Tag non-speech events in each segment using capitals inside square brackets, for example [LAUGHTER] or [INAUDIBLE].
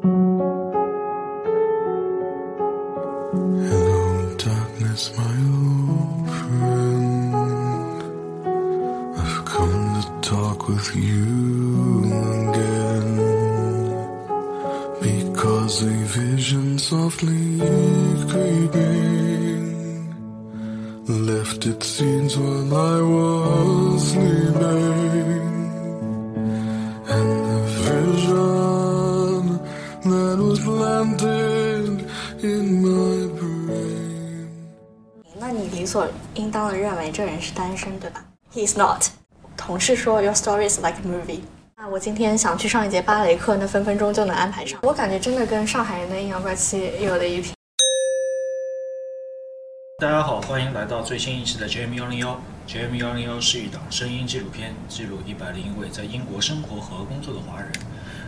Hello, darkness, my old friend. I've come to talk with you again. Because a vision softly creeping left its scenes while I was 当的认为这人是单身，对吧？He's not。同事说 Your story is like a movie。那我今天想去上一节芭蕾课，那分分钟就能安排上。我感觉真的跟上海人的阴阳怪气有的一拼。大家好，欢迎来到最新一期的 JM 幺零幺。JM 幺零幺是一档声音纪录片，记录一百零一位在英国生活和工作的华人。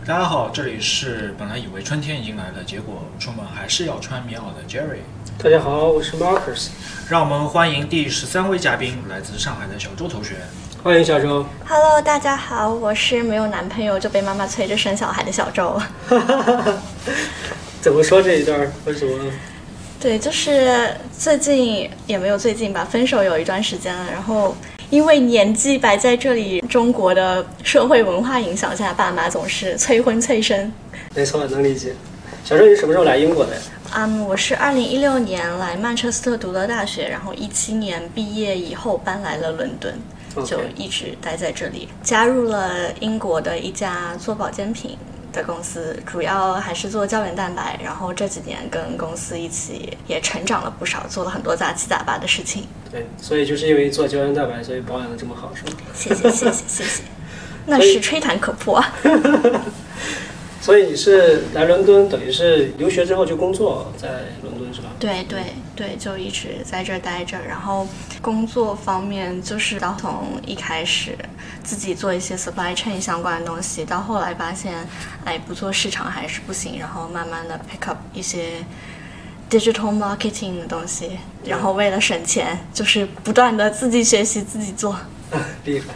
大家好，这里是本来以为春天已经来了，结果出门还是要穿棉袄的 Jerry。大家好，我是 Marcus，让我们欢迎第十三位嘉宾，来自上海的小周同学。欢迎小周。Hello，大家好，我是没有男朋友就被妈妈催着生小孩的小周。[LAUGHS] 怎么说这一段儿？为什么？对，就是最近也没有最近吧，分手有一段时间了，然后因为年纪摆在这里，中国的社会文化影响下，爸妈总是催婚催生。没错，能理解。小周，你什么时候来英国的呀？嗯，我是二零一六年来曼彻斯特读的大学，然后一七年毕业以后搬来了伦敦就一直待在这里，加入了英国的一家做保健品的公司，主要还是做胶原蛋白。然后这几年跟公司一起也成长了不少，做了很多杂七杂八的事情。对，所以就是因为做胶原蛋白，所以保养的这么好，是吗？谢谢谢谢谢谢，[LAUGHS] 那是吹弹可破啊。[LAUGHS] 所以你是来伦敦，等于是留学之后就工作在伦敦是吧？对对对，就一直在这儿待着。然后工作方面，就是到从一开始自己做一些 supply chain 相关的东西，到后来发现，哎，不做市场还是不行，然后慢慢的 pick up 一些 digital marketing 的东西，然后为了省钱，就是不断的自己学习自己做。[LAUGHS] 厉害。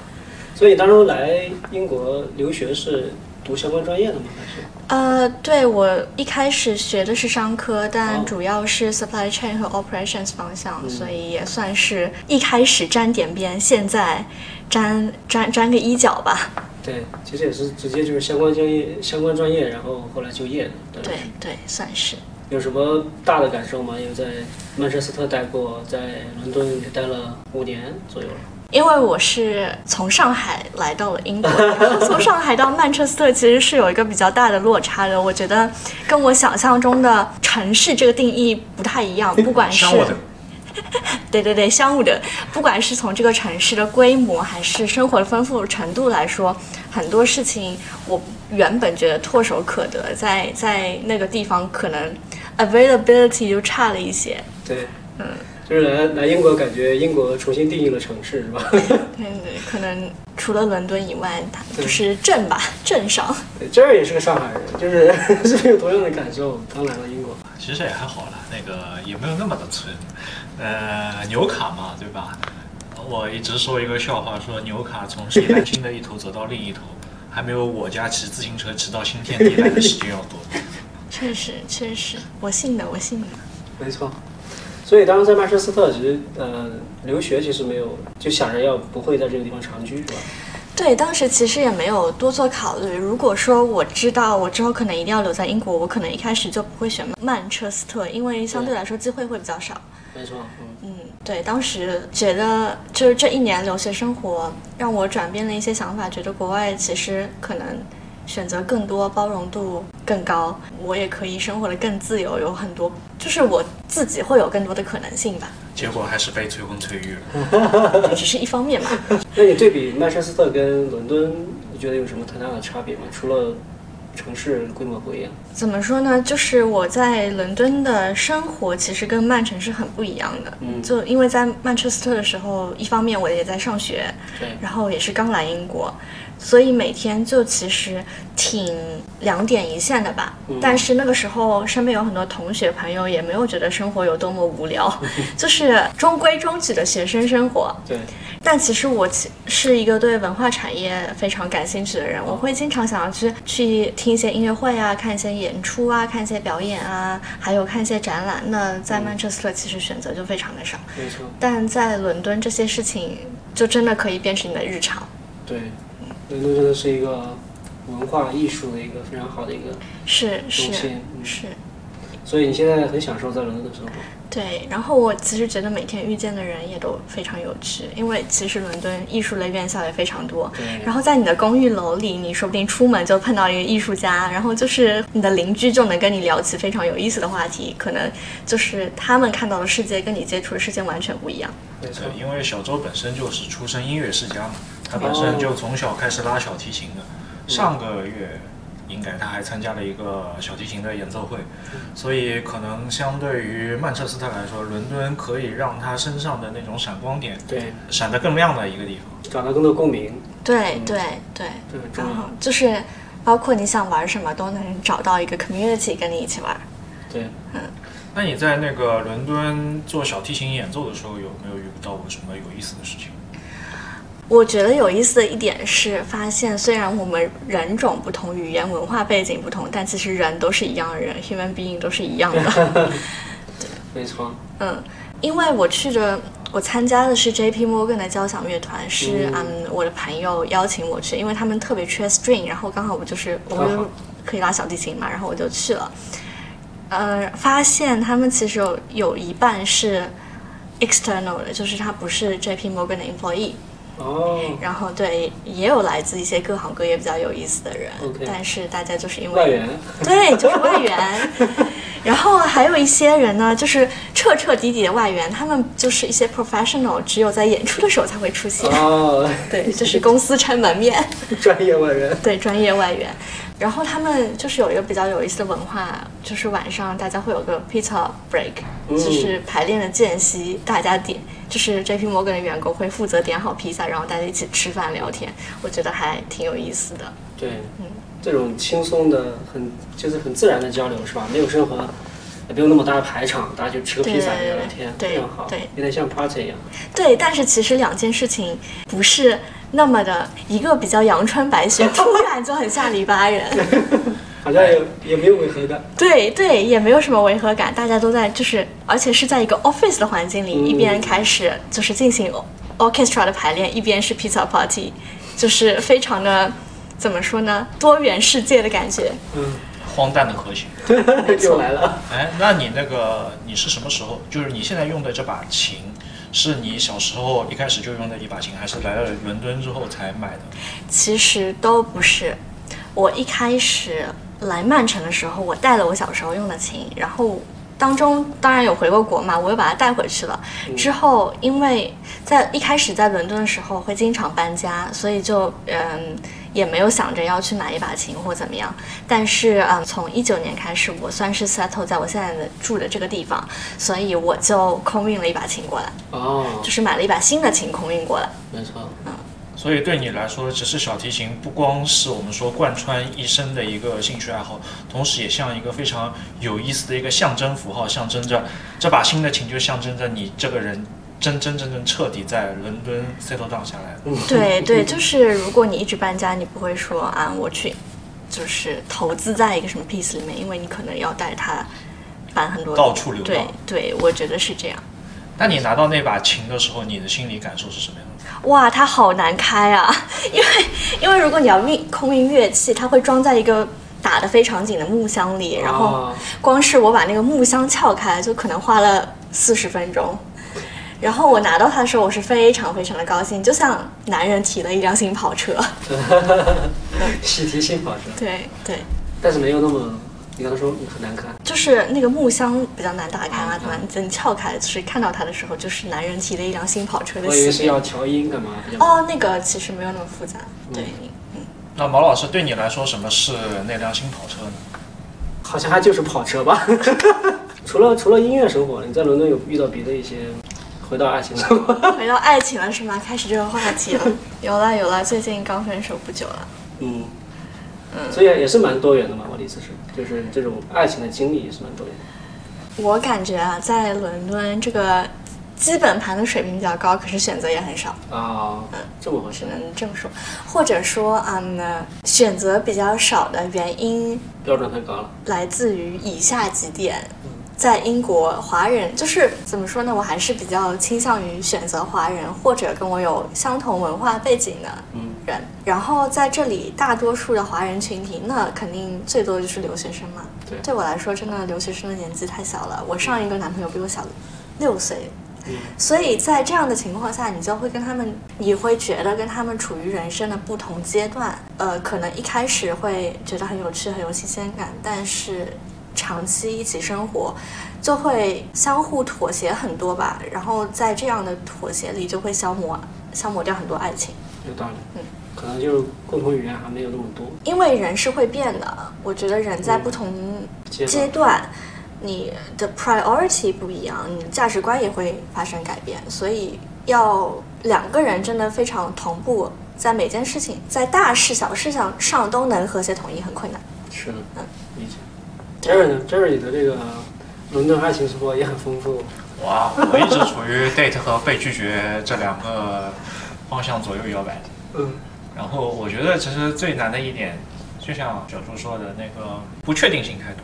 所以当初来英国留学是读相关专业的吗？还是？呃，对我一开始学的是商科，但哦主要是 supply chain 和 operations 方向，所以也算是一开始沾点边，现在沾沾沾个一角吧。对，其实也是直接就是相关专业、相关专业，然后后来就业的。对对对，算是。有什么大的感受吗？因为在曼彻斯特待过，在伦敦也待了五年左右了。因为我是从上海来到了英国，然 [LAUGHS] 后从上海到曼彻斯特其实是有一个比较大的落差的。我觉得跟我想象中的城市这个定义不太一样，不管是对对 [LAUGHS] 对，相互的，不管是从这个城市的规模，还是生活的丰富程度来说，很多事情我原本觉得唾手可得，在在那个地方可能 availability 就差了一些。对，嗯，就是来来英国，感觉英国重新定义了城市，是吧？[LAUGHS] 对对，可能除了伦敦以外，它就是镇吧，镇上。对，这儿也是个上海人，就是 [LAUGHS] 是不是有同样的感受？刚来到英国，其实也还好啦，那个也没有那么的村。呃，纽卡嘛，对吧？我一直说一个笑话，说纽卡从西南新 [LAUGHS] 的一头走到另一头，还没有我家骑自行车骑到新天地来的时间要多。确实确实，我信的，我信的。没错。所以当时在曼彻斯特，其实呃留学其实没有就想着要不会在这个地方长居，是吧？对，当时其实也没有多做考虑。如果说我知道我之后可能一定要留在英国，我可能一开始就不会选曼彻斯特，因为相对来说机会会比较少。没错，嗯，嗯，对，当时觉得就是这一年留学生活让我转变了一些想法，觉得国外其实可能选择更多，包容度更高，我也可以生活的更自由，有很多就是我自己会有更多的可能性吧，结果还是被催婚催育了。[LAUGHS] 这只是一方面嘛。[LAUGHS] 那你对比曼彻斯特跟伦敦，你觉得有什么太大的差别吗？除了城市规模不一样，怎么说呢？就是我在伦敦的生活其实跟曼城是很不一样的。嗯就因为在曼彻斯特的时候，一方面我也在上学，对，然后也是刚来英国，所以每天就其实挺两点一线的吧。但是那个时候身边有很多同学朋友，也没有觉得生活有多么无聊，[LAUGHS] 就是中规中矩的学生生活。对，但其实我其是一个对文化产业非常感兴趣的人，我会经常想要去去听一些音乐会啊，看一些演出啊，看一些表演啊，还有看一些展览。那在曼彻斯特其实选择就非常的少，没错，但在伦敦这些事情就真的可以变成你的日常。对，伦敦真的是一个文化艺术的一个非常好的一个是是中心，嗯是，所以你现在很享受在伦敦的生活。对。然后我其实觉得每天遇见的人也都非常有趣，因为其实伦敦艺术类院校也非常多。对然后在你的公寓楼里，你说不定出门就碰到一个艺术家，然后就是你的邻居就能跟你聊起非常有意思的话题，可能就是他们看到的世界跟你接触的世界完全不一样。没错对，，因为小周本身就是出身音乐世家嘛，他本身就从小开始拉小提琴的。上个月应该他还参加了一个小提琴的演奏会，所以可能相对于曼彻斯特来说，伦敦可以让他身上的那种闪光点对，闪得更亮的一个地方。找到更多共鸣，对对对，这很重然后。就是包括你想玩什么，都能找到一个 community 跟你一起玩。对，嗯那你在那个伦敦做小提琴演奏的时候，有没有遇到过什么有意思的事情？我觉得有意思的一点是，发现虽然我们人种不同、语言文化背景不同，但其实人都是一样的人，human being 都是一样的。[LAUGHS] 没错，嗯，因为我去的，我参加的是 J.P. Morgan 的交响乐团，是嗯我的朋友邀请我去，因为他们特别缺 string，然后刚好我就是我刚好就可以拉小提琴嘛，然后我就去了。呃，发现他们其实有有一半是 external 的，就是他不是 J.P. Morgan 的 employee。哦，然后对，也有来自一些各行各业比较有意思的人 OK 但是大家就是因为外援，对，就是外援。[LAUGHS] 然后还有一些人呢，就是彻彻底底的外援，他们就是一些 professional，只有在演出的时候才会出现。哦，[LAUGHS] 对，就是公司撑门面，[LAUGHS] 专业外援，对，专业外援。然后他们就是有一个比较有意思的文化，就是晚上大家会有个 pizza break，、嗯。就是排练的间隙，大家点，就是 JP Morgan 的员工会负责点好披萨，然后大家一起吃饭聊天，我觉得还挺有意思的。对，嗯这种轻松的、很就是很自然的交流是吧？没有任何，也不用那么大的排场，大家就吃个披萨聊聊天，对非常好，对有点像 party 一样。对，但是其实两件事情不是那么的，一个比较阳春白雪，[LAUGHS] 突然就很像黎巴人。好像也也没有违和感。对对，也没有什么违和感，大家都在就是，而且是在一个 office 的环境里，嗯一边开始就是进行 orchestra 的排练，一边是 pizza party，就是非常的怎么说呢，多元世界的感觉。嗯，荒诞的和谐。[LAUGHS] 又来了。哎，那你那个你是什么时候？就是你现在用的这把琴，是你小时候一开始就用的一把琴，还是来了伦敦之后才买的？其实都不是。我一开始来曼城的时候，我带了我小时候用的琴，然后当中当然有回过国嘛，我又把它带回去了。之后因为在一开始在伦敦的时候会经常搬家，所以就嗯也没有想着要去买一把琴或怎么样。但是嗯，从一九年开始，我算是 settle 在我现在的住的这个地方，所以我就空运了一把琴过来，哦，就是买了一把新的琴空运过来。没错，所以对你来说，其实小提琴不光是我们说贯穿一生的一个兴趣爱好，同时也像一个非常有意思的一个象征符号，象征着这把新的琴就象征着你这个人真真正正彻底在伦敦 settle down 下来了。对对，就是如果你一直搬家，你不会说啊，我去就是投资在一个什么 piece 里面，因为你可能要带它搬很多到处流对浪。对，我觉得是这样。那你拿到那把琴的时候，你的心理感受是什么样的？哇，它好难开啊！[LAUGHS] 因为因为如果你要运空运乐器，它会装在一个打得非常紧的木箱里，然后哦光是我把那个木箱撬开，就可能花了四十分钟。然后我拿到它的时候，我是非常非常的高兴，就像男人提了一辆新跑车。[LAUGHS] 喜提新跑车，对对，但是没有那么，你刚才说很难看。就是那个木箱比较难打开嘛，对吧？你撬开，就是看到它的时候，就是男人提了一辆新跑车的我以为。是要调音干嘛？哦，那个其实没有那么复杂。对，嗯，那毛老师对你来说，什么是那辆新跑车呢？好像还就是跑车吧。[LAUGHS] 除了除了音乐生活，你在伦敦有遇到别的一些回到爱情生活。[LAUGHS] 回到爱情了是吗？开始这个话题了。有了有了，最近刚分手不久了。嗯，所以也是蛮多元的嘛。我的意思是，就是这种爱情的经历也是蛮多元的。我感觉啊，在伦敦这个基本盘的水平比较高，可是选择也很少，啊，这么回事只，能这么说。或者说，嗯，选择比较少的原因标准太高了。来自于以下几点。在英国，华人就是怎么说呢？我还是比较倾向于选择华人或者跟我有相同文化背景的嗯人。然后在这里，大多数的华人群体，那肯定最多就是留学生嘛。对对我来说，真的留学生的年纪太小了。我上一个男朋友比我小六岁，嗯所以在这样的情况下，你就会跟他们，你会觉得跟他们处于人生的不同阶段。呃，可能一开始会觉得很有趣、很有新鲜感，但是长期一起生活，就会相互妥协很多吧。然后在这样的妥协里，就会消磨消磨掉很多爱情。有道理。嗯，可能就是共同语言还没有那么多。因为人是会变的，我觉得人在不同阶阶段，你的 priority 不一样，你的价值观也会发生改变，所以要两个人真的非常同步，在每件事情，在大事小事上上都能和谐统一，很困难。是的，嗯。Jerry 呢？Jerry 你的这个伦敦爱情生活也很丰富。哇，我一直处于 date 和被拒绝这两个方向左右摇摆。嗯然后我觉得其实最难的一点，就像小朱说的那个不确定性太多，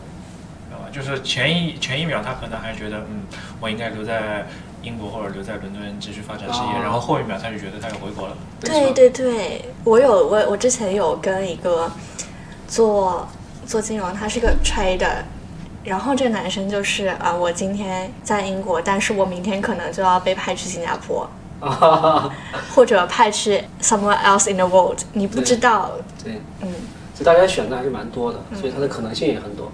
知道吧？就是前一前一秒他可能还觉得，嗯，我应该留在英国或者留在伦敦继续发展事业，哦然后后一秒他就觉得他要回国了。对对对，我有我我之前有跟一个做做金融，他是个 trader，然后这个男生就是啊、我今天在英国，但是我明天可能就要被派去新加坡，啊，或者派去 somewhere else in the world，你不知道，对，嗯，就大家选的还是蛮多的，所以它的可能性也很多。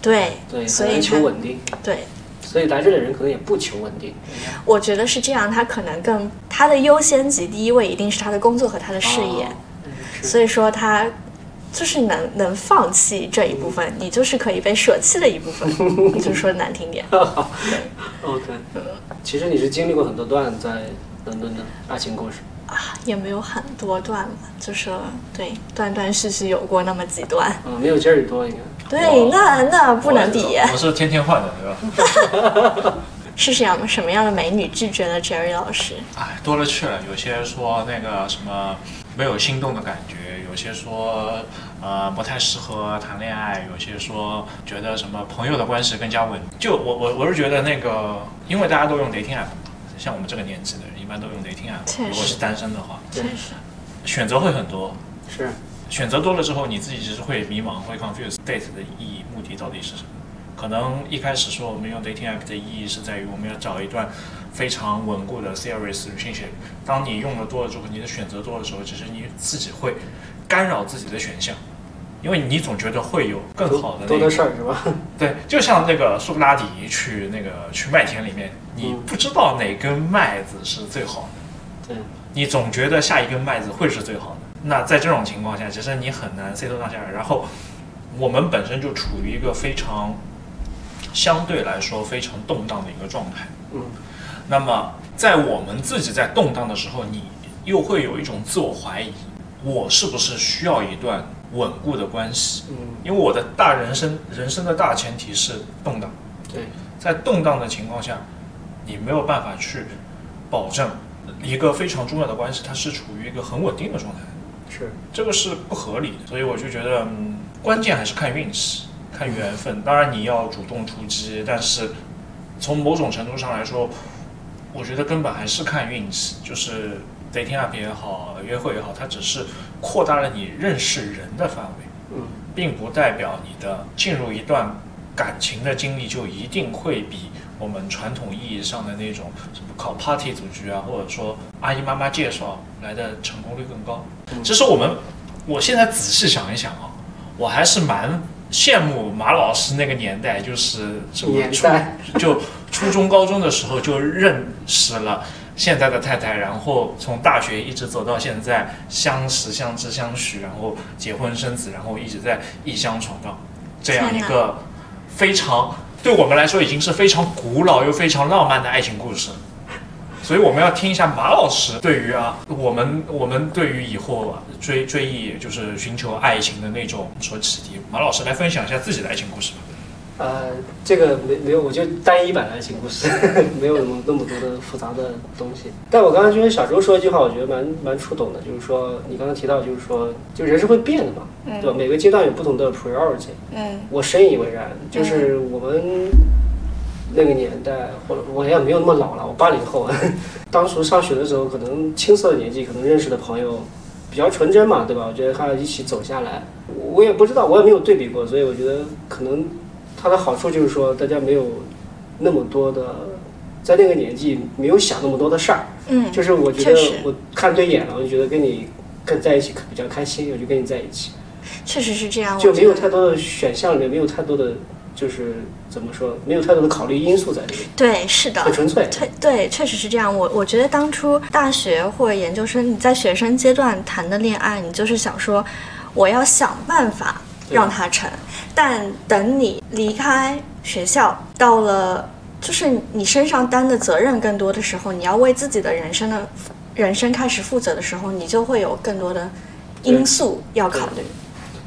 对，对，所以求稳定，对，所以来这里的人可能也不求稳定。我觉得是这样，他可能更他的优先级第一位一定是他的工作和他的事业，哦嗯所以说他就是能能放弃这一部分，你就是可以被舍弃的一部分，[LAUGHS] 就是说难听点。[LAUGHS] OK，其实你是经历过很多段在伦敦的爱情故事。啊，也没有很多段吧，就是对断断续续有过那么几段。嗯，没有 Jerry 多应该。对，那那不能比。我是天天换的，对吧？[LAUGHS] 是什么什么样的美女拒绝了 Jerry 老师？哎，多了去了。有些说那个什么没有心动的感觉，有些说呃不太适合谈恋爱，有些说觉得什么朋友的关系更加稳。就我我我是觉得那个，因为大家都用 dating app，像我们这个年纪的人一般都用 dating app。实如果是单身的话，确实，选择会很多。是，选择多了之后，你自己其实会迷茫，会 confuse date 的意义、目的到底是什么。可能一开始说我们用 dating app 的意义是在于我们要找一段非常稳固的 serious relationship。当你用的多了之后，你的选择多的时候，其实你自己会干扰自己的选项，因为你总觉得会有更好的那个多的事儿是吧？[LAUGHS] 对，就像那个苏格拉底去那个去麦田里面，你嗯不知道哪根麦子是最好的。对，你总觉得下一根麦子会是最好的。那在这种情况下，其实你很难 settle down 下来。然后，我们本身就处于一个非常相对来说非常动荡的一个状态。嗯，那么，在我们自己在动荡的时候，你又会有一种自我怀疑：我是不是需要一段稳固的关系？嗯，因为我的大人生人生的大前提是动荡。对，在动荡的情况下，你没有办法去保证一个非常重要的关系，它是处于一个很稳定的状态，是，这个是不合理的。所以我就觉得，嗯，关键还是看运气、看缘分。当然你要主动出击，但是从某种程度上来说，我觉得根本还是看运气。就是 dating app 也好，约会也好，它只是扩大了你认识人的范围。嗯，并不代表你的进入一段感情的经历就一定会比我们传统意义上的那种什么靠 party 组局啊，或者说阿姨妈妈介绍来的成功率更高。嗯其实我们，我现在仔细想一想啊，我还是蛮羡慕马老师那个年代，就是什么初就初中高中的时候就认识了。现在的太太，然后从大学一直走到现在，相识、相知、相许，然后结婚生子，然后一直在异乡闯荡，这样一个非常对我们来说已经是非常古老又非常浪漫的爱情故事。所以我们要听一下马老师对于啊，我们我们对于以后啊追追忆就是寻求爱情的那种所启迪。马老师来分享一下自己的爱情故事吧。呃，这个没没有，我就单一版的爱情故事，[LAUGHS] 没有那么那么多的复杂的东西。但我刚刚就跟小周说一句话，我觉得蛮蛮触动的，就是说你刚刚提到，就是说，就人是会变的嘛，对吧？每个阶段有不同的 priority。嗯我深以为然，就是我们那个年代，或者我也没有那么老了，我八零后，[LAUGHS] 当初上学的时候，可能青涩的年纪，可能认识的朋友比较纯真嘛，对吧？我觉得还要一起走下来，我也不知道，我也没有对比过，所以我觉得可能它的好处就是说，大家没有那么多的，在那个年纪没有想那么多的事儿，嗯，就是我觉得我看对眼了，我就觉得跟你跟在一起比较开心，我就跟你在一起。确实是这样。就没有太多的选项里面没有太多的，就是怎么说，没有太多的考虑因素在里面，对，是的，很纯粹。对对，确实是这样。我我觉得当初大学或者研究生，你在学生阶段谈的恋爱，你就是想说，我要想办法对让它成。但等你离开学校，到了就是你身上担的责任更多的时候，你要为自己的人生的人生开始负责的时候，你就会有更多的因素要考虑。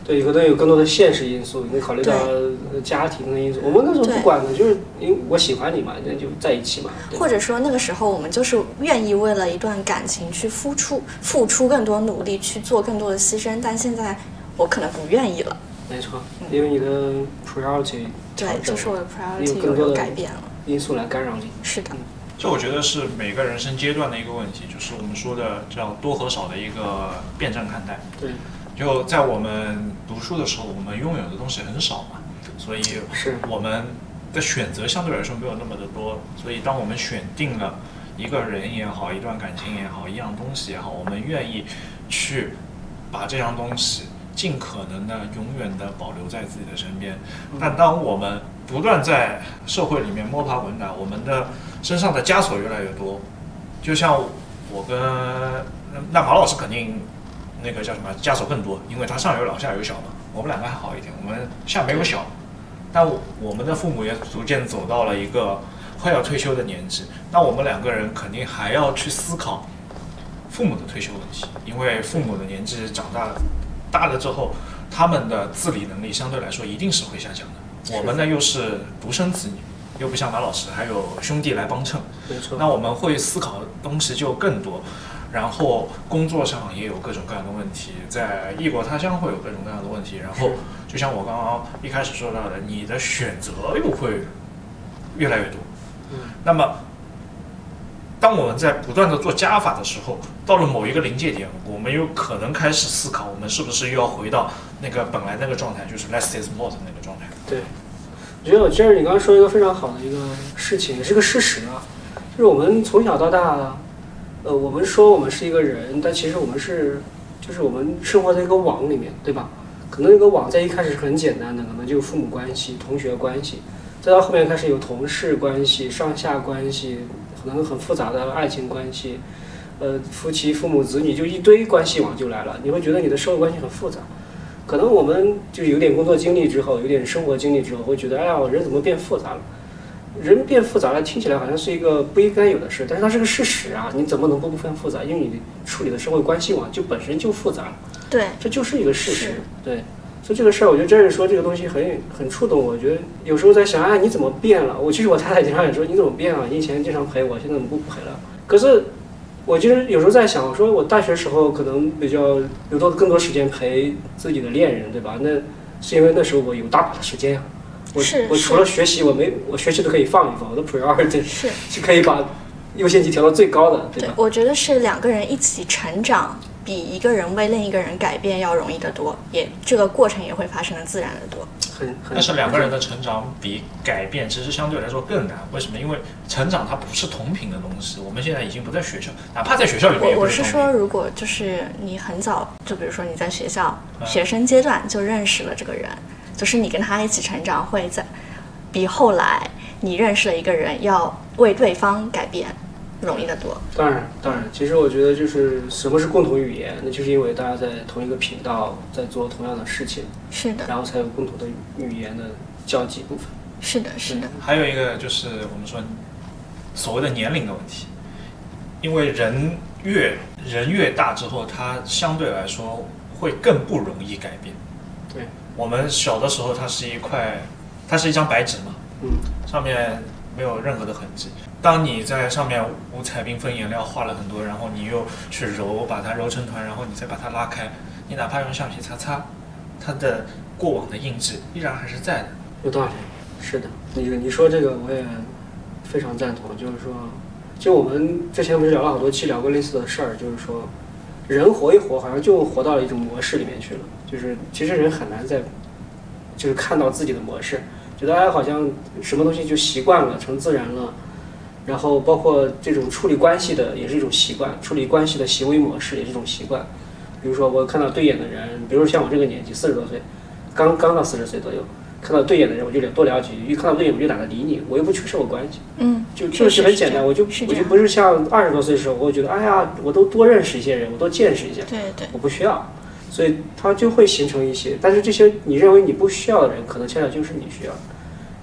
对，可能有更多的现实因素，你考虑到呃家庭的因素。我们那时候不管的，就是因为我喜欢你嘛，那就在一起嘛。或者说那个时候我们就是愿意为了一段感情去付出付出更多努力，去做更多的牺牲，但现在我可能不愿意了。没错，因为你的 priority 调对，整就是我的 priority 有有更多的改变了。因素来干扰你。是的，这我觉得是每个人生阶段的一个问题，就是我们说的叫多和少的一个辩证看待。对，就在我们读书的时候，我们拥有的东西很少嘛，所以是我们的选择相对来说没有那么的多。所以当我们选定了一个人也好，一段感情也好，一样东西也好，我们愿意去把这样东西尽可能的永远的保留在自己的身边。但当我们不断在社会里面摸爬滚打，我们的身上的枷锁越来越多。就像我跟那马老师肯定那个叫什么枷锁更多，因为他上有老下有小嘛。我们两个还好一点，我们下没有小，但我们的父母也逐渐走到了一个快要退休的年纪，那我们两个人肯定还要去思考父母的退休问题，因为父母的年纪长大了大了之后，他们的自理能力相对来说一定是会下降的。我们呢又是独生子女，又不像马老师还有兄弟来帮衬，没错。那我们会思考的东西就更多，然后工作上也有各种各样的问题，在异国他乡会有各种各样的问题，然后就像我刚刚一开始说到的，你的选择又会越来越多。嗯那么，当我们在不断的做加法的时候，到了某一个临界点，我们有可能开始思考，我们是不是又要回到那个本来那个状态，就是 less is more 的那个状态。对，我觉得我这儿你刚刚说一个非常好的一个事情，也是个事实啊，就是我们从小到大，呃，我们说我们是一个人，但其实我们是，就是我们生活在一个网里面，对吧？可能那个网在一开始是很简单的，可能就父母关系、同学关系，再到后面开始有同事关系、上下关系，可能很复杂的爱情关系，呃，夫妻、父母、子女，就一堆关系网就来了，你会觉得你的社会关系很复杂。可能我们就有点工作经历之后，有点生活经历之后，会觉得，哎呀，人怎么变复杂了？人变复杂了，听起来好像是一个不应该有的事，但是它是个事实啊！你怎么能不变复杂？因为你处理的社会关系网就本身就复杂了，对，这就是一个事实。对，所以这个事儿，我觉得真是说这个东西很很触动我。我觉得有时候在想，哎，你怎么变了？我其实我太太经常也说，你怎么变了？你以前经常陪我，现在怎么不陪了？可是我其实有时候在想，我说我大学时候可能比较有多更多时间陪自己的恋人，对吧？那是因为那时候我有大把的时间啊。我我除了学习，我没我学习都可以放一放，我的 priority 是是可以把优先级调到最高的，对吧？，对我觉得是两个人一起成长，比一个人为另一个人改变要容易得多，也这个过程也会发生的自然的多。很很。但是两个人的成长比改变其实相对来说更难，为什么？因为成长它不是同频的东西。我们现在已经不在学校，哪怕在学校里面也我。是说，如果就是你很早，就比如说你在学校嗯学生阶段就认识了这个人，就是你跟他一起成长，会在比后来你认识了一个人要为对方改变容易的多。当然，当然，其实我觉得就是什么是共同语言，那就是因为大家在同一个频道在做同样的事情，是的，然后才有共同的语言的交集部分。是的，是的，还有一个就是我们说所谓的年龄的问题，因为人越人越大之后，他相对来说会更不容易改变。对，我们小的时候，它是一块，它是一张白纸嘛，嗯，上面没有任何的痕迹。当你在上面五彩缤纷颜料画了很多，然后你又去揉，把它揉成团，然后你再把它拉开，你哪怕用橡皮擦擦，它的过往的印记依然还是在的。有道理，是的，你你说这个我也非常赞同，就是说，就我们之前不是聊了好多期，聊过类似的事儿，就是说，人活一活，好像就活到了一种模式里面去了，就是其实人很难在，就是看到自己的模式，觉得哎好像什么东西就习惯了，成自然了，然后包括这种处理关系的也是一种习惯，处理关系的行为模式也是一种习惯，比如说我看到对眼的人，比如像我这个年纪四十多岁，刚刚到四十岁左右。看到对眼的人，我就多聊几句；一看到对眼，我就懒得理你，我又不缺少我关系。嗯，就就是很简单，我就我就不是像二十多岁的时候，我觉得哎呀，我都多认识一些人，我多见识一下。对对，我不需要，所以他就会形成一些。但是这些你认为你不需要的人，可能恰恰就是你需要的，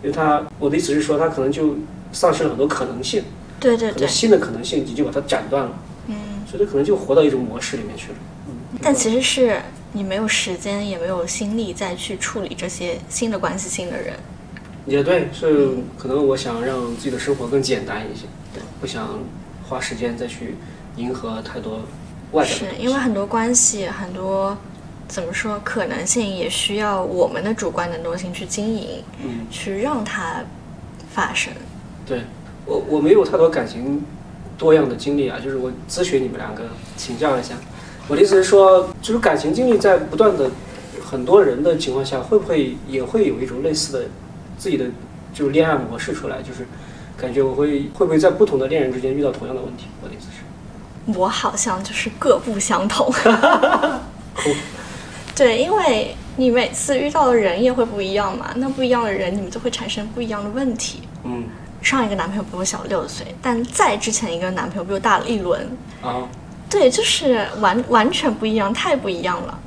因为他我的意思是说，他可能就丧失了很多可能性。对对对，新的可能性你就把它斩断了。嗯，所以他可能就活到一种模式里面去了。嗯，但其实是你没有时间，也没有心力再去处理这些新的关系、新的人。也对，是可能我想让自己的生活更简单一些，对，不想花时间再去迎合太多外在是因为很多关系，很多怎么说可能性，也需要我们的主观能动性去经营，嗯，去让它发生。对我我没有太多感情多样的经历啊，就是我咨询你们两个请教一下，我的意思是说，就是感情经历在不断的很多人的情况下，会不会也会有一种类似的？自己的就是恋爱模式出来，就是感觉我会会不会在不同的恋人之间遇到同样的问题？我的意思是，我好像就是各不相同。[LAUGHS] 对，因为你每次遇到的人也会不一样嘛，那不一样的人，你们就会产生不一样的问题。嗯，上一个男朋友比我小六岁，但再之前一个男朋友比我大了一轮。啊，对，就是完完全不一样，太不一样了。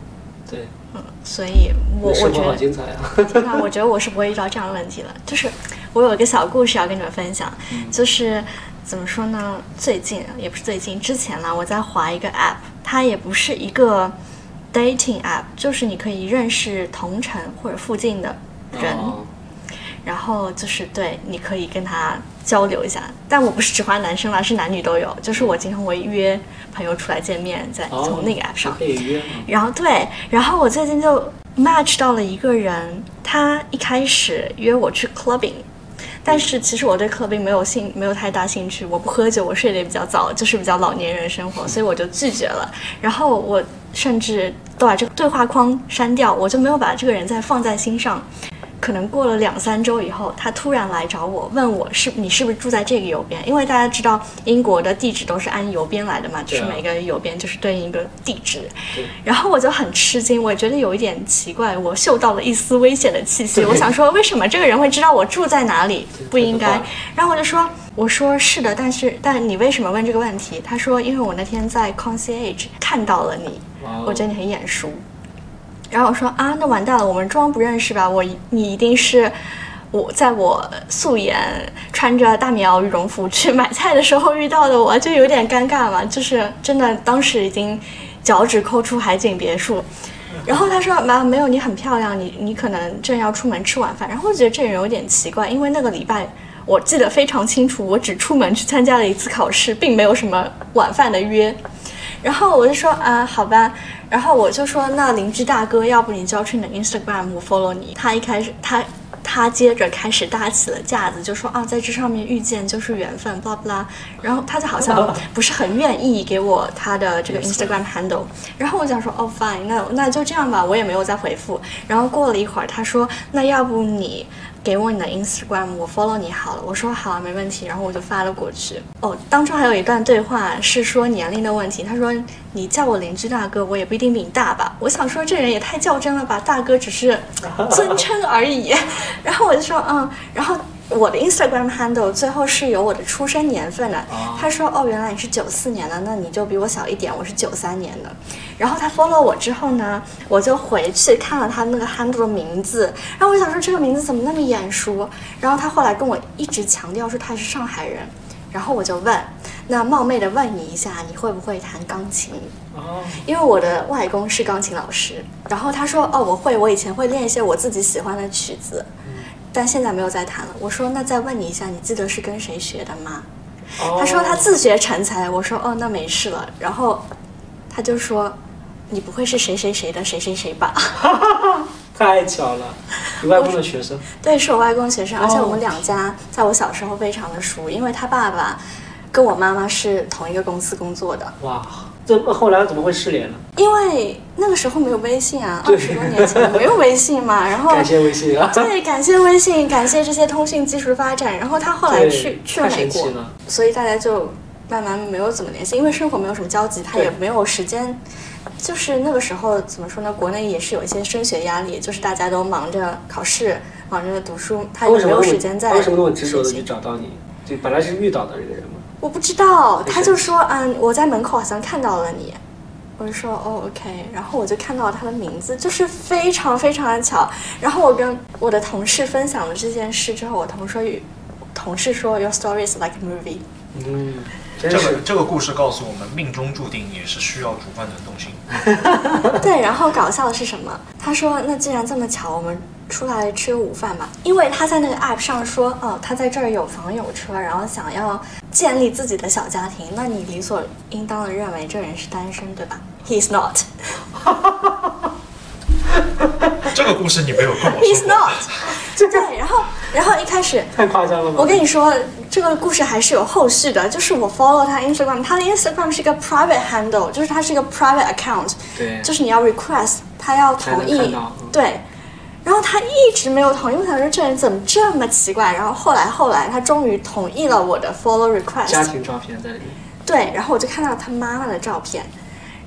对。嗯，所以我我觉得好精彩啊！那我觉得我是不会遇到这样的问题了。[LAUGHS] 就是我有一个小故事要跟你们分享，就是怎么说呢？最近也不是最近，之前啦，我在划一个 app，它也不是一个 dating app，就是你可以认识同城或者附近的人，然后就是对，你可以跟他交流一下。但我不是只划男生啦，是男女都有。就是我经常会约朋友出来见面，在从那个 app 上。可以约。然后对，然后我最近就 match 到了一个人，他一开始约我去 clubbing，但是其实我对 clubbing 没有兴，没有太大兴趣。我不喝酒，我睡得也比较早，就是比较老年人生活，所以我就拒绝了。然后我甚至都把这个对话框删掉，我就没有把这个人再放在心上。可能过了两三周以后，他突然来找我，问我是你是不是住在这个邮编？因为大家知道英国的地址都是按邮编来的嘛，就是每个邮编就是对应一个地址。然后我就很吃惊，我觉得有一点奇怪，我嗅到了一丝危险的气息。我想说，为什么这个人会知道我住在哪里？[LAUGHS] 不应该。然后我就说，我说是的，但是但你为什么问这个问题？他说，因为我那天在 concierge 看到了你，我觉得你很眼熟。然后我说啊，那完蛋了，我们装不认识吧？我你一定是我在我素颜穿着大棉袄羽绒服去买菜的时候遇到的，我就有点尴尬嘛。[LAUGHS] 就是真的，当时已经脚趾抠出海景别墅。然后他说妈，没有，你很漂亮，你你可能正要出门吃晚饭。然后我觉得这人有点奇怪，因为那个礼拜我记得非常清楚，我只出门去参加了一次考试，并没有什么晚饭的约。然后我就说啊，好吧。然后我就说，那邻居大哥，要不你交出你的 Instagram，我 follow 你。他一开始，他他接着开始搭起了架子，就说啊，在这上面遇见就是缘分，blah blah。然后他就好像不是很愿意给我他的这个 Instagram handle。然后我想说，哦，fine，那那就这样吧，我也没有再回复。然后过了一会儿，他说，那要不你。给我你的 Instagram，我 follow 你好了。我说好，没问题。然后我就发了过去。哦，当中还有一段对话是说年龄的问题。他说你叫我邻居大哥，我也不一定比你大吧。我想说这人也太较真了吧，大哥只是尊称而已。[LAUGHS] 然后我就说嗯，然后。我的 Instagram handle 最后是有我的出生年份的。他说：“哦，原来你是九四年的，那你就比我小一点。我是九三年的。”然后他 follow 我之后呢，我就回去看了他那个 handle 的名字。然后我想说这个名字怎么那么眼熟？然后他后来跟我一直强调说他是上海人。然后我就问，那冒昧的问你一下，你会不会弹钢琴？哦，因为我的外公是钢琴老师，然后他说哦我会，我以前会练一些我自己喜欢的曲子，但现在没有再谈了。我说那再问你一下，你记得是跟谁学的吗？哦他说他自学成才，我说哦那没事了，然后他就说你不会是谁谁谁的谁谁谁吧？[LAUGHS] 太巧了，你外公的学生。对，是我外公学生，而且我哦们两家在我小时候非常的熟，因为他爸爸跟我妈妈是同一个公司工作的。哇，这后来怎么会失联了？因为那个时候没有微信啊，对二十多年前没有微信嘛，[LAUGHS] 然后感谢微信啊！[LAUGHS] 对，感谢微信，感谢这些通讯技术的发展。然后他后来去去了美国，了。所以大家就慢慢没有怎么联系，因为生活没有什么交集，他也没有时间。就是那个时候怎么说呢？国内也是有一些升学压力，就是大家都忙着考试，忙着读书，他也没有时间在他为什么那么执着的去。找到你？就本来是遇到的这个人嘛。我不知道，他就说，嗯，我在门口好像看到了你。我就说哦，OK，然后我就看到了他的名字，就是非常非常的巧。然后我跟我的同事分享了这件事之后，我同事同事说，Your story is like a movie。嗯，这个。这个故事告诉我们，命中注定也是需要主观能动性。[LAUGHS] 对，然后搞笑的是什么？他说，那既然这么巧，我们出来吃个午饭吧。因为他在那个 app 上说，哦，他在这儿有房有车，然后想要建立自己的小家庭，那你理所应当的认为这人是单身，对吧？He's not. [LAUGHS] 这个故事你没有跟我 He's 说过。not。[LAUGHS] 对，然后然后一开始，太夸张了吧？我跟你说，这个故事还是有后续的，就是我 follow 他 Instagram，他的 Instagram 是一个 private handle，就是他是一个 private account，对，就是你要 request，他要才同意对。然后他一直没有同意，我想说这人怎么这么奇怪？然后后来后来他终于同意了我的 follow request，家庭照片在里面。对，然后我就看到他妈妈的照片，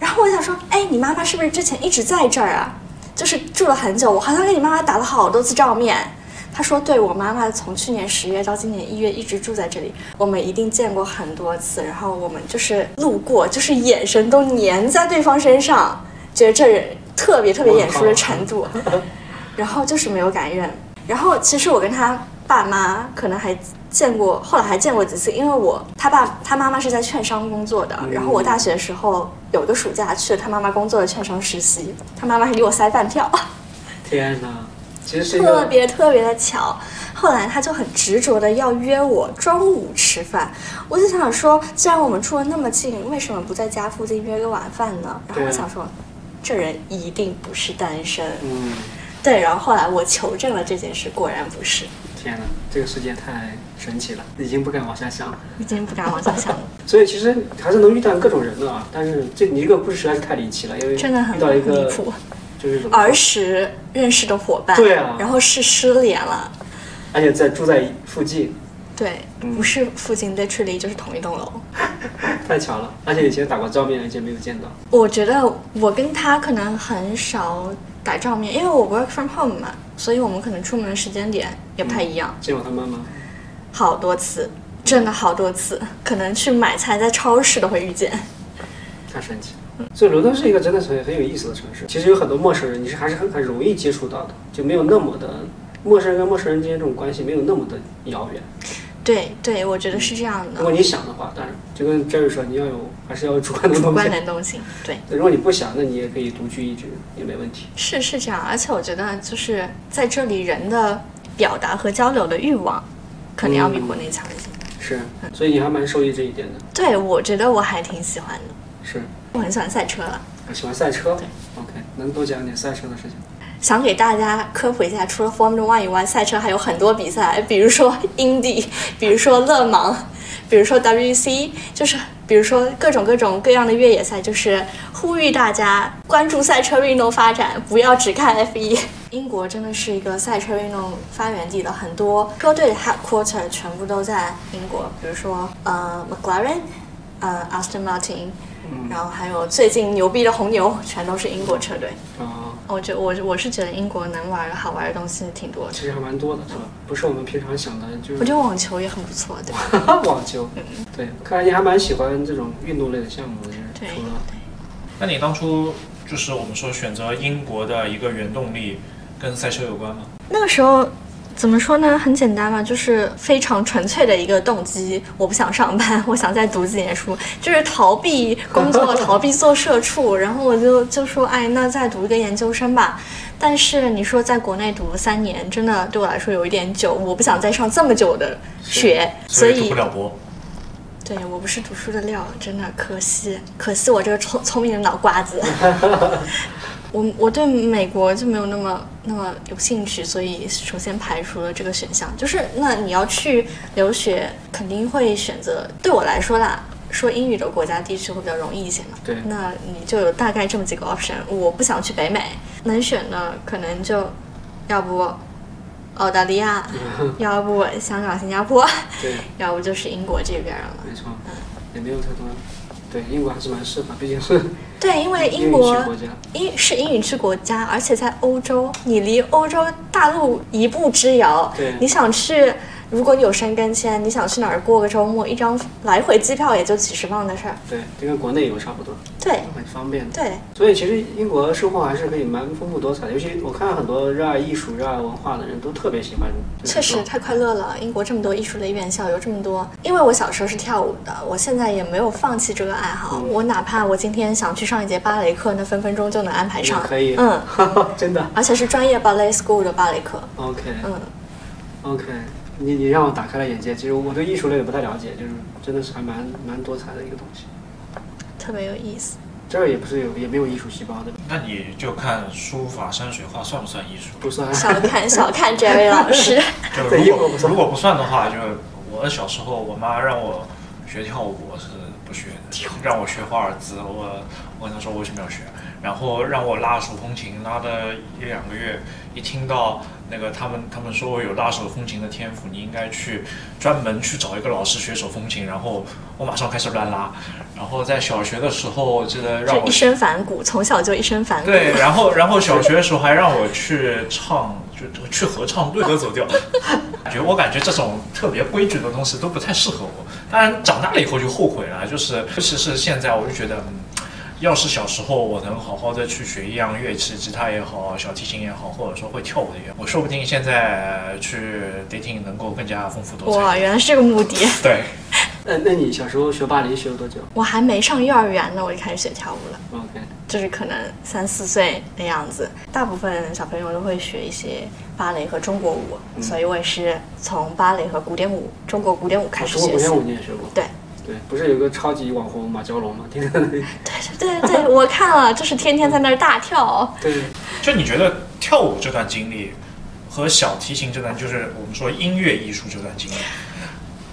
然后我想说，哎，你妈妈是不是之前一直在这儿啊？就是住了很久，我好像跟你妈妈打了好多次照面。他说，对我妈妈从去年十月到今年一月一直住在这里，我们一定见过很多次，然后我们就是路过，就是眼神都粘在对方身上，觉得这人特别特别眼熟的程度，然后就是没有敢认。然后其实我跟他爸妈可能还见过，后来还见过几次，因为我他爸他妈妈是在券商工作的，然后我大学的时候有个暑假去了他妈妈工作的券商实习，他妈妈还给我塞饭票，天哪，其实是特别特别的巧。后来他就很执着的要约我中午吃饭，我就想说，既然我们住的那么近，为什么不在家附近约个晚饭呢？然后我想说，这人一定不是单身。嗯，对，然后后来我求证了这件事，果然不是，天哪，这个世界太神奇了，已经不敢往下想了。已经不敢往下想了。所以其实还是能遇到各种人的啊，但是这你这个故事实在是太离奇了，因为真的很遇到一个离谱。就是说儿时认识的伙伴，对啊然后是失联了，而且在住在附近，对，嗯不是附近 literally 就是同一栋楼。[LAUGHS] 太巧了，而且以前打过照面，而且没有见到。我觉得我跟他可能很少打照面，因为我 work from home 嘛，所以我们可能出门的时间点也不太一样，见过他妈妈，好多次，真的好多次，可能去买菜在超市都会遇见。太神奇了。所以伦敦是一个真的很很有意思的城市。其实有很多陌生人，你是还是很很容易接触到的，就没有那么的陌生人跟陌生人之间这种关系没有那么的遥远。对对，我觉得是这样的如果，你想的话，当然就跟 Jerry 说，你要有还是要有主观能动性主观。能动性，对。对如果你不想，那你也可以独居一居，也没问题。是是这样，而且我觉得就是在这里人的表达和交流的欲望，肯定要比国内强一些。是，所以你还蛮受益这一点的。对，我觉得我还挺喜欢的，是，我很喜欢赛车了。喜欢赛车。对 OK，能多讲点赛车的事情。想给大家科普一下，除了 Formula One 以外，赛车还有很多比赛，比如说 Indy，[LAUGHS] 比如说勒芒，比如说 WEC，就是比如说各种各种各样的越野赛，就是呼吁大家关注赛车运动发展，不要只看 F1。英国真的是一个赛车运动发源地的，很多车队的 headquarter 全部都在英国，比如说呃 McLaren，呃 Aston Martin，嗯，然后还有最近牛逼的红牛，全都是英国车队。啊、我觉我我是觉得英国能玩的好玩的东西挺多的。其实还蛮多的，是吧？不是我们平常想的，就是我觉得网球也很不错，对吧？[LAUGHS] 网球。嗯对，看来你还蛮喜欢这种运动类的项目的，就是对除了那你当初就是我们说选择英国的一个原动力跟赛车有关吗？那个时候怎么说呢？很简单嘛，就是非常纯粹的一个动机。我不想上班，[LAUGHS] 我想再读几年书，就是逃避工作，[LAUGHS] 逃避做社畜。然后我就就说，哎，那再读一个研究生吧。但是你说在国内读三年，真的对我来说有一点久，我不想再上这么久的学，所以读以不了博。对我不是读书的料，真的可惜，可惜我这个聪聪明的脑瓜子。我我对美国就没有那么那么有兴趣，所以首先排除了这个选项。就是那你要去留学，肯定会选择对我来说啦，说英语的国家地区会比较容易一些嘛。对那你就有大概这么几个 option。我不想去北美，能选的可能就要不澳大利亚，[LAUGHS] 要不香港、新加坡，对，要不就是英国这边了。没错，也没有太多。对，英国还是蛮适合，毕竟是对，因为英国。英是英语之国家，而且在欧洲，你离欧洲大陆一步之遥。对你想去，如果你有申根签，你想去哪儿过个周末，一张来回机票也就几十磅的事儿。对，就跟国内游差不多，对很方便。对，所以其实英国生活还是可以蛮丰富多彩的，尤其我看很多热爱艺术、热爱文化的人都特别喜欢。确实太快乐了。英国这么多艺术类院校，有这么多。因为我小时候是跳舞的，我现在也没有放弃这个爱好。嗯我哪怕我今天想去上一节芭蕾课，那分分钟就能安排上。可以嗯，[LAUGHS] 真的。[LAUGHS] 而且是专业 ballet school 的芭蕾课。OK 嗯。OK，你你让我打开了眼界。其实我对艺术类的不太了解，就是真的是还蛮蛮多彩的一个东西。特别有意思。这儿也不是有也没有艺术细胞的，那你就看书法、山水画算不算艺术？不算。小看小看这位老师。就 [LAUGHS] 如果不算如果不算的话，就我小时候我妈让我学跳舞，我是不学的，让我学华尔兹，我我跟她说我为什么要学，然后让我拉手风琴，拉的一两个月，一听到那个他们他们说我有拉手风琴的天赋，你应该去专门去找一个老师学手风琴，然后我马上开始乱拉，然后在小学的时候我记得让我一身反骨，从小就一身反骨。对，然后然后小学的时候还让我去唱，就去合唱队歌走调。[LAUGHS] 感觉我感觉这种特别规矩的东西都不太适合我。当然长大了以后就后悔了，就是尤其是现在，我就觉得，嗯，要是小时候我能好好的去学一样乐器，吉他也好，小提琴也好，或者说会跳舞的也好，我说不定现在去 dating 能够更加丰富多彩。哇，原来是这个目的。对，那 [LAUGHS] 那你小时候学芭蕾学了多久我还没上幼儿园呢，我就开始学跳舞了，？OK，就是可能三四岁的样子。大部分小朋友都会学一些芭蕾和中国舞，嗯所以我也是从芭蕾和古典舞、中国古典舞开始学习中国古典。舞你也学过？对对，不是有个超级网红马蛟龙吗？天天在那里。[LAUGHS] 对对对对，我看了，就是天天在那儿大跳。对，就你觉得跳舞这段经历和小提琴这段，就是我们说音乐艺术这段经历，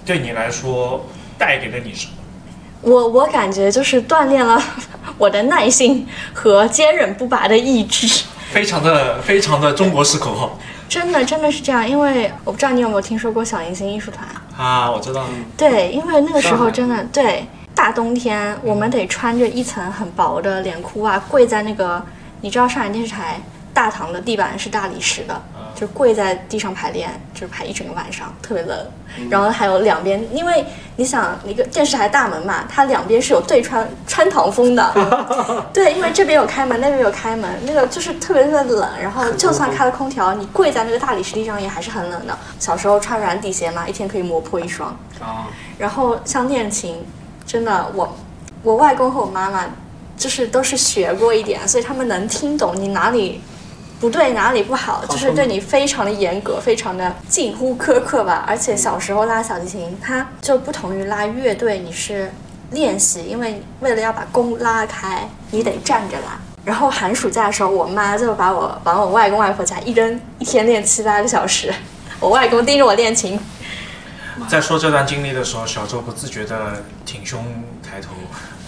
对你来说带给了你什么？我我感觉就是锻炼了 [LAUGHS] 我的耐心和坚韧不拔的意志。非常的非常的中国式口号真的真的是这样，因为我不知道你有没有听说过小银星艺术团。啊！我知道，对，因为那个时候真的对大冬天，我们得穿着一层很薄的连裤袜，跪在那个你知道上海电视台大堂的地板是大理石的，就跪在地上排练，就是排一整个晚上，特别冷。然后还有两边，因为你想那个电视台大门嘛，它两边是有对穿穿堂风的，[LAUGHS] 对，因为这边有开门，那边有开门，那个就是特别特别冷。然后就算开了空调，你跪在那个大理石地上也还是很冷的。小时候穿软底鞋嘛，一天可以磨破一双。啊，然后像练琴，真的我我外公和我妈妈就是都是学过一点，所以他们能听懂你哪里不对哪里不好，就是对你非常的严格，非常的近乎苛刻吧。而且小时候拉小提琴，它就不同于拉乐队，你是练习，因为为了要把弓拉开，你得站着拉。然后寒暑假的时候，我妈就把我往我外公外婆家一扔，一天练七八个小时。[LAUGHS] 我外公盯着我练琴，在说这段经历的时候，小周不自觉的挺胸抬头，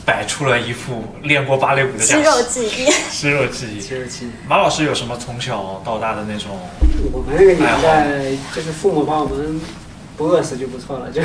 摆出了一副练过芭蕾舞的肌架势。肉记忆。肌肉记忆。肌肉记忆。马老师有什么从小到大的那种？我们那个年代，就是父母把我们不饿死就不错了，[LAUGHS] 就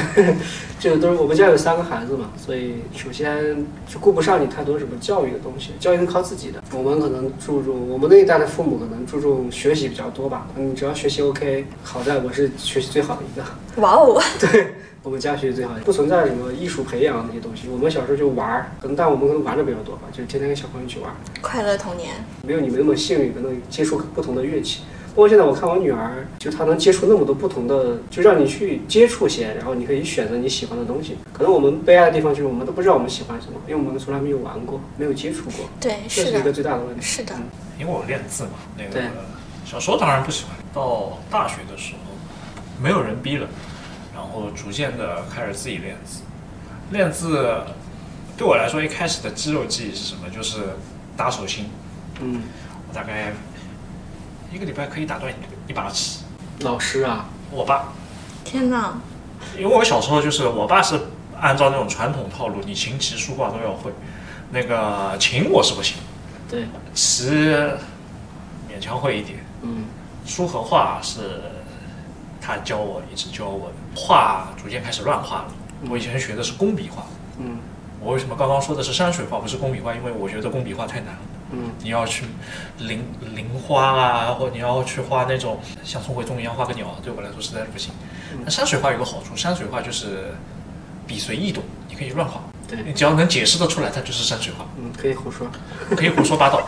就都是我们家有三个孩子嘛，所以首先就顾不上你太多什么教育的东西，教育能靠自己的。我们可能注重我们那一代的父母可能注重学习比较多吧，你只要学习 OK，好在我是学习最好的一个，哇哦！[LAUGHS] 对我们家学习最好的，不存在什么艺术培养那些东西。我们小时候就玩儿，可能但我们可能玩的比较多吧，就是天天跟小朋友一起玩儿。快乐童年，没有你们那么幸运，可能接触不同的乐器。包括现在我看我女儿，就她能接触那么多不同的，就让你去接触些，然后你可以选择你喜欢的东西。可能我们悲哀的地方就是我们都不知道我们喜欢什么，因为我们从来没有玩过，没有接触过，对，这是一个，最大的问题。是的，因为我练字嘛，那个小时候当然不喜欢，到大学的时候没有人逼了，然后逐渐的开始自己练字。练字对我来说，一开始的肌肉记忆是什么？就是打手心，嗯，我大概一个礼拜可以打断一一把尺。老师啊，我爸，天哪，因为我小时候就是我爸是按照那种传统套路，你琴棋书画都要会。那个琴我是不行，对，棋勉强会一点。嗯书和画是他教我，一直教我。画逐渐开始乱画了。我以前学的是工笔画。嗯我为什么刚刚说的是山水画，不是工笔画？因为我觉得工笔画太难了。嗯你要去临临花啊，或者你要去画那种像宋徽宗一样画个鸟，对我来说实在是不行。那山水画有个好处，山水画就是笔随意动，你可以乱画，对，你只要能解释得出来，它就是山水画，嗯，可以胡说。可以胡说八道，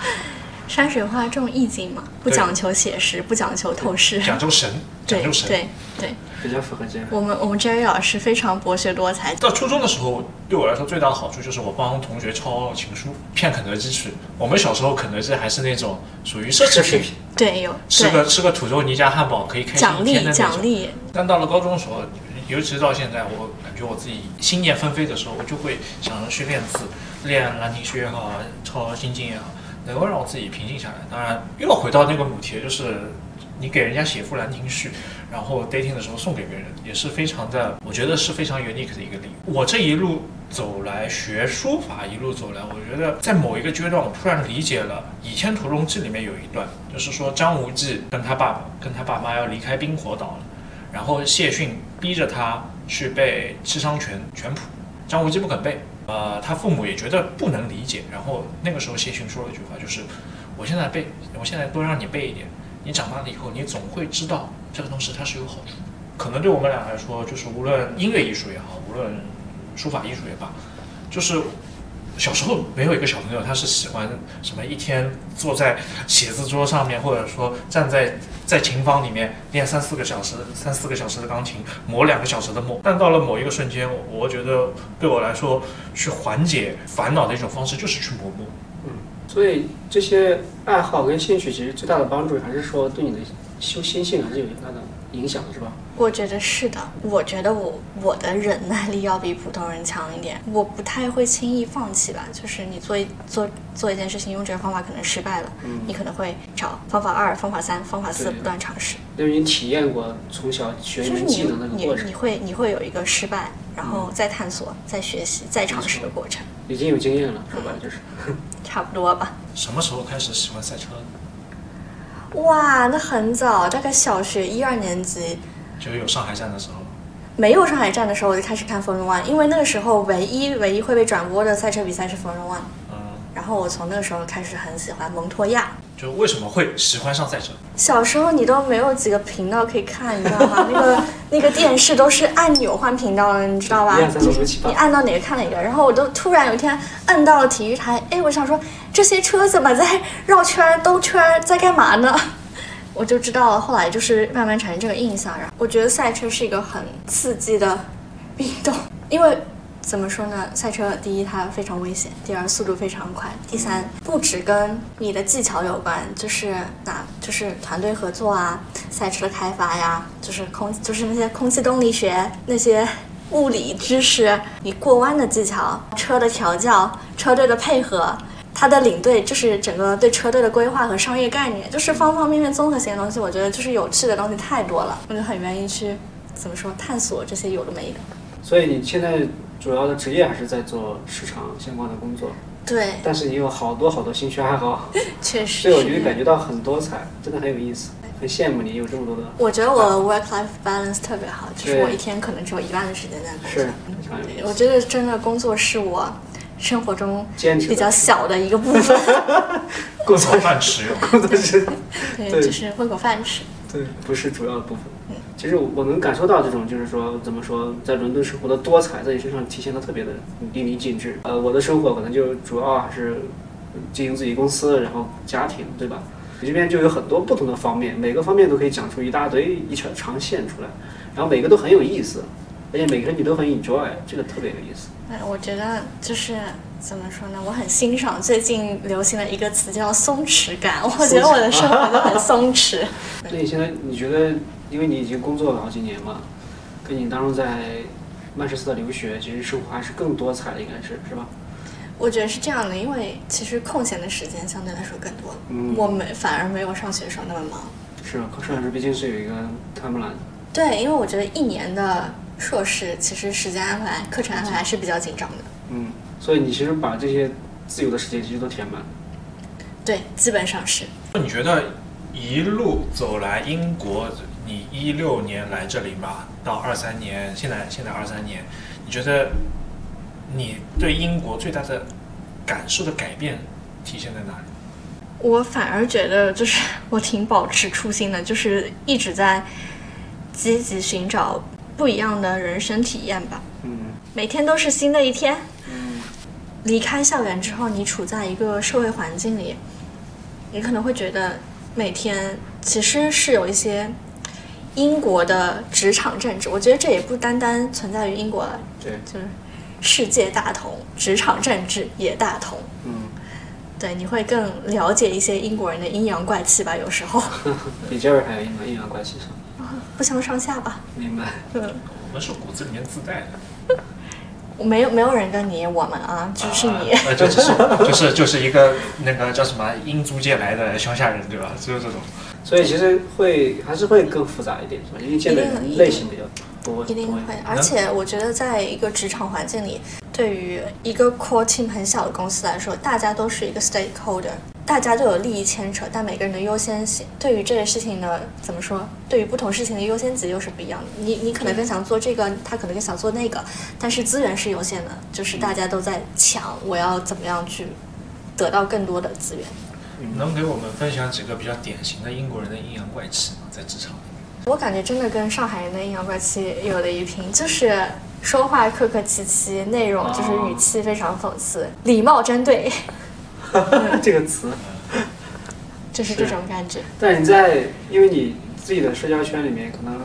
[LAUGHS] 山水画这种意境嘛，不讲求写实，不讲求透视，讲究神，[LAUGHS] 讲究神。对对，比较符合这样。我们我们 Jerry 老师非常博学多才，到初中的时候，对我来说最大的好处就是我帮同学抄情书，骗肯德基去。我们小时候肯德基还是那种属于奢侈品，对有吃个吃个土豆泥加汉堡可以开心奖励一天的那种。奖励，但到了高中的时候，尤其是到现在，我感觉我自己心念纷飞的时候，我就会想着去练字，练兰亭序也好，抄心经也好，能够让我自己平静下来。当然，又回到那个母题，就是你给人家写副兰亭序，然后 dating 的时候送给别人，也是非常的，我觉得是非常 unique 的一个礼物。我这一路走来学书法，一路走来，我觉得在某一个阶段，我突然理解了《倚天屠龙记》里面有一段，就是说张无忌跟他爸爸跟他爸妈要离开冰火岛了。然后谢逊逼着他去背《七伤拳》拳谱，张无忌不肯背，呃，他父母也觉得不能理解。然后那个时候谢逊说了一句话，就是我现在背，我现在多让你背一点，你长大了以后，你总会知道这个东西它是有好处。可能对我们俩来说，就是无论音乐艺术也好，无论书法艺术也罢，就是小时候没有一个小朋友他是喜欢什么一天坐在写字桌上面，或者说站在在琴房里面练三四个小时、三四个小时的钢琴，磨两个小时的墨。但到了某一个瞬间，我觉得对我来说，去缓解烦恼的一种方式就是去磨墨。嗯所以这些爱好跟兴趣，其实最大的帮助还是说对你的修心性还是有很大的影响，是吧？我觉得是的，我觉得我我的忍耐力要比普通人强一点，我不太会轻易放弃吧。就是你做一做做一件事情，用这个方法可能失败了，嗯你可能会找方法二、方法三、方法四不断尝试。因为你体验过从小学一就是你门技能的那个你过程你，会你会有一个失败，然后再探索、再学习、再尝试的过程，已经有经验了，说白了就是。差不多吧。什么时候开始喜欢赛车的？哇，那很早，大概小学一二年级。就有上海站的时候。没有上海站的时候，我就开始看 Formula One，因为那个时候唯一唯一会被转播的赛车比赛是 Formula One。嗯，然后我从那个时候开始很喜欢蒙托亚。就为什么会喜欢上赛车？小时候你都没有几个频道可以看，你知道吗？[LAUGHS] 那个那个电视都是按钮换频道的，你知道吧你按到哪个看哪个。然后我都突然有一天按到了体育台，哎，我想说这些车怎么在绕圈儿兜圈儿，在干嘛呢？我就知道了，后来就是慢慢产生这个印象。然后我觉得赛车是一个很刺激的运动，因为怎么说呢？赛车第一它非常危险，第二速度非常快，第三不只跟你的技巧有关，就是那就是团队合作啊，赛车的开发呀，就是空就是那些空气动力学那些。物理知识，你过弯的技巧，车的调教，车队的配合，他的领队就是整个对车队的规划和商业概念，就是方方面面综合性的东西。我觉得就是有趣的东西太多了，我就很愿意去怎么说探索这些有的没的。所以你现在主要的职业还是在做市场相关的工作，对，但是你有好多好多兴趣爱好，[LAUGHS] 确实所以我觉得感觉到很多彩，真的很有意思，很羡慕你有这么多的。我觉得我 work life balance 特别好，就是我一天可能只有一半的时间在工作。是我觉得真的工作是我生活中比较小的一个部分。[LAUGHS] 工作早饭吃用。[LAUGHS] 工作是，对，就是混口饭吃。对，不是主要的部分。其实我我能感受到这种，就是说怎么说，在伦敦生活的多彩，在你身上体现的特别的淋漓尽致。呃，我的生活可能就主要还是经营自己公司，然后家庭，对吧？你这边就有很多不同的方面，每个方面都可以讲出一大堆一条长线出来，然后每个都很有意思，而且每个你都很 enjoy，这个特别有意思。哎，我觉得就是怎么说呢？我很欣赏最近流行的一个词叫松弛感。我觉得我的生活都很松弛。[LAUGHS] 那你现在你觉得，因为你已经工作了好几年嘛，跟你当初在曼彻斯特留学，其实生活还是更多彩的，应该是是吧？我觉得是这样的，因为其实空闲的时间相对来说更多了。嗯我没反而没有上学时候那么忙。是啊，上学时毕竟是有一个 timeline。对，因为我觉得一年的硕士其实时间安排、课程安排还是比较紧张的。嗯，所以你其实把这些自由的时间其实都填满。对，基本上是。那你觉得一路走来，英国，你一六年来这里嘛，到二三年，现在现在二三年，你觉得你对英国最大的感受的改变体现在哪里？我反而觉得就是我挺保持初心的，就是一直在积极寻找不一样的人生体验吧。嗯每天都是新的一天。嗯离开校园之后，你处在一个社会环境里，你可能会觉得每天其实是有一些英国的职场政治。我觉得这也不单单存在于英国了，对，就是世界大同，职场政治也大同。嗯，对，你会更了解一些英国人的阴阳怪气吧？有时候 [LAUGHS] 比这儿还有阴阳阴阳怪气上。不相上下吧。明白。嗯，我们是骨子里面自带的，[LAUGHS] 没有没有人跟你我们啊，只是你。就只是就是 [LAUGHS] 就是一个那个叫什么英租界来的乡下人，对吧？只有这种。所以其实会还是会更复杂一点，是吧？因为见的人类型比较多，一定会，而且我觉得在一个职场环境里，对于一个 core team 很小的公司来说，大家都是一个 stakeholder，大家都有利益牵扯，但每个人的优先性对于这个事情的怎么说？对于不同事情的优先级又是不一样的。你你可能更想做这个，他可能更想做那个，但是资源是有限的，就是大家都在抢，我要怎么样去得到更多的资源。你能给我们分享几个比较典型的英国人的阴阳怪气吗？在职场里？我感觉真的跟上海人的阴阳怪气有的一拼，就是说话客客气气，内容就是语气非常讽刺，礼貌针对，[LAUGHS] 这个词。[LAUGHS] 就是这种感觉。但你在，因为你自己的社交圈里面，可能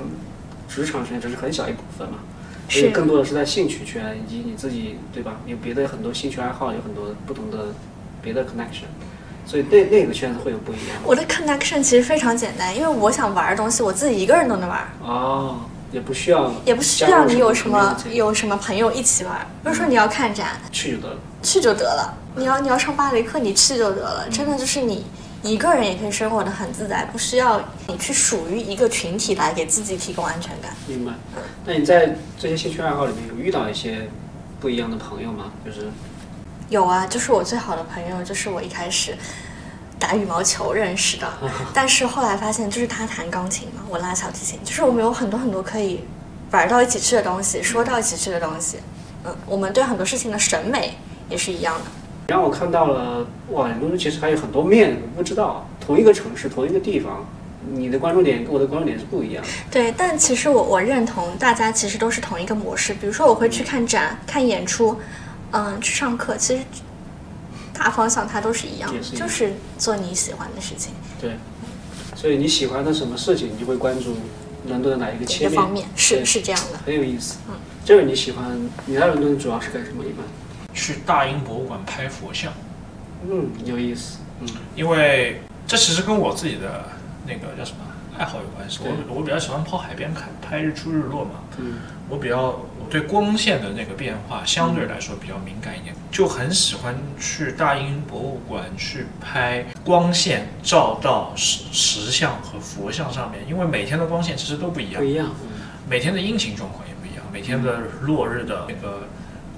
职场圈只是很小一部分嘛，所以是更多的是在兴趣圈以及你自己，对吧？有别的很多兴趣爱好，有很多不同的别的 connection，所以那那个圈子会有不一样。我的 connection 其实非常简单，因为我想玩的东西，我自己一个人都能玩，哦，也不需要，也不需要你有什么有什么朋友一起玩。比如说你要看展，去就得了。去就得了；你要你要上芭蕾课，你去就得了。真的就是你一个人也可以生活的很自在，不需要你去属于一个群体来给自己提供安全感。明白。那你在这些兴趣爱好里面有遇到一些不一样的朋友吗？就是有啊，就是我最好的朋友，就是我一开始打羽毛球认识的，[LAUGHS] 但是后来发现，就是他弹钢琴嘛，我拉小提琴，就是我们有很多很多可以玩到一起去的东西，说到一起去的东西。嗯，我们对很多事情的审美也是一样的。让我看到了，哇，伦敦其实还有很多面，我不知道。同一个城市，同一个地方，你的关注点跟我的关注点是不一样的。对，但其实我我认同大家其实都是同一个模式。比如说，我会去看展、看演出，嗯，去上课，其实大方向它都是一样就是做你喜欢的事情。对，所以你喜欢的什么事情，你就会关注伦敦的哪一个一切面，方面是是这样的。很有意思。嗯，就是你喜欢？你在伦敦主要是干什么？一般？去大英博物馆拍佛像，嗯，有意思。嗯，因为这其实跟我自己的那个叫什么爱好有关系。我我比较喜欢跑海边看拍日出日落嘛。嗯，我比较我对光线的那个变化相对来说比较敏感一点，就很喜欢去大英博物馆去拍光线照到石石像和佛像上面，因为每天的光线其实都不一样不，一样。嗯每天的阴晴状况也不一样，每天的落日的那个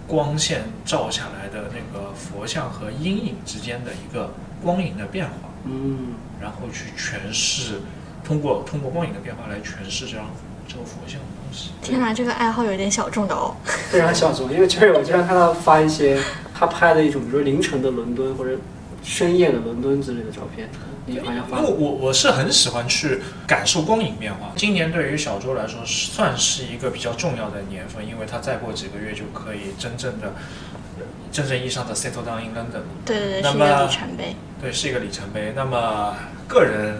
光线照下来的那个佛像和阴影之间的一个光影的变化，嗯，然后去诠释，通过通过光影的变化来诠释这样这个佛像的东西。天哪，这个爱好有点小众的哦。非常小众。因为这儿我经常看到发一些他拍的一种，比如说凌晨的伦敦或者深夜的伦敦之类的照片，你好像发因为我我是很喜欢去感受光影变化。今年对于小周来说算是一个比较重要的年份，因为他再过几个月就可以真正的、真正意义上的 settle down in London。对对对，那么是一个里程碑。对，是一个里程碑。那么个人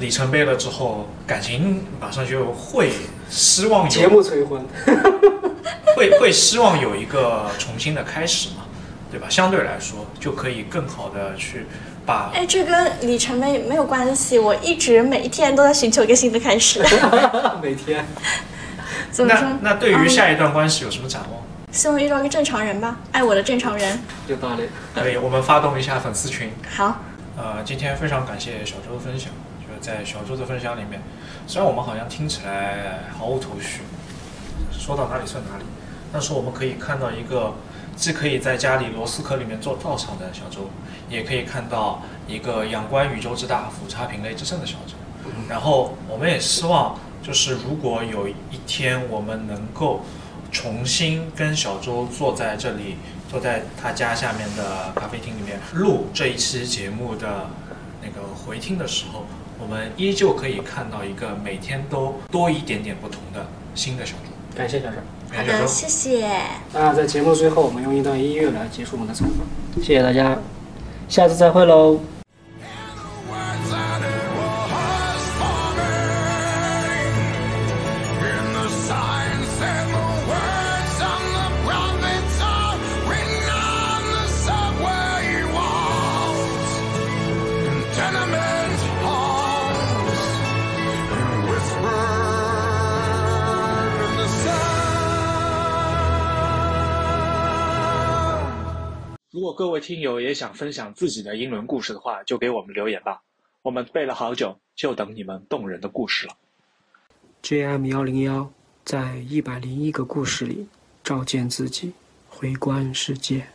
里程碑了之后，感情马上就会希望有节目催婚，[LAUGHS] 会会希望有一个重新的开始嘛，对吧？相对来说就可以更好的去把哎，这跟里程碑没有关系。我一直每一天都在寻求一个新的开始。[LAUGHS] 每天怎么说那？那对于嗯下一段关系有什么展望？希望遇到一个正常人吧，爱我的正常人。有道理。可以，我们发动一下粉丝群。好，呃，今天非常感谢小周的分享，就是在小周的分享里面，虽然我们好像听起来毫无头绪，说到哪里算哪里，但是我们可以看到一个既可以在家里螺丝壳里面做道场的小周，也可以看到一个仰观宇宙之大、俯察品类之盛的小周。然后我们也希望，就是如果有一天我们能够重新跟小周坐在这里，坐在他家下面的咖啡厅里面录这一期节目的那个回听的时候，我们依旧可以看到一个每天都多一点点不同的新的小周。感谢小周。好的。谢谢。那在节目最后，我们用一段音乐来结束我们的采访。谢谢大家，下次再会喽。各位听友也想分享自己的英伦故事的话，就给我们留言吧。我们背了好久，就等你们动人的故事了。JM 幺零幺在一百零一个故事里照见自己，回观世界。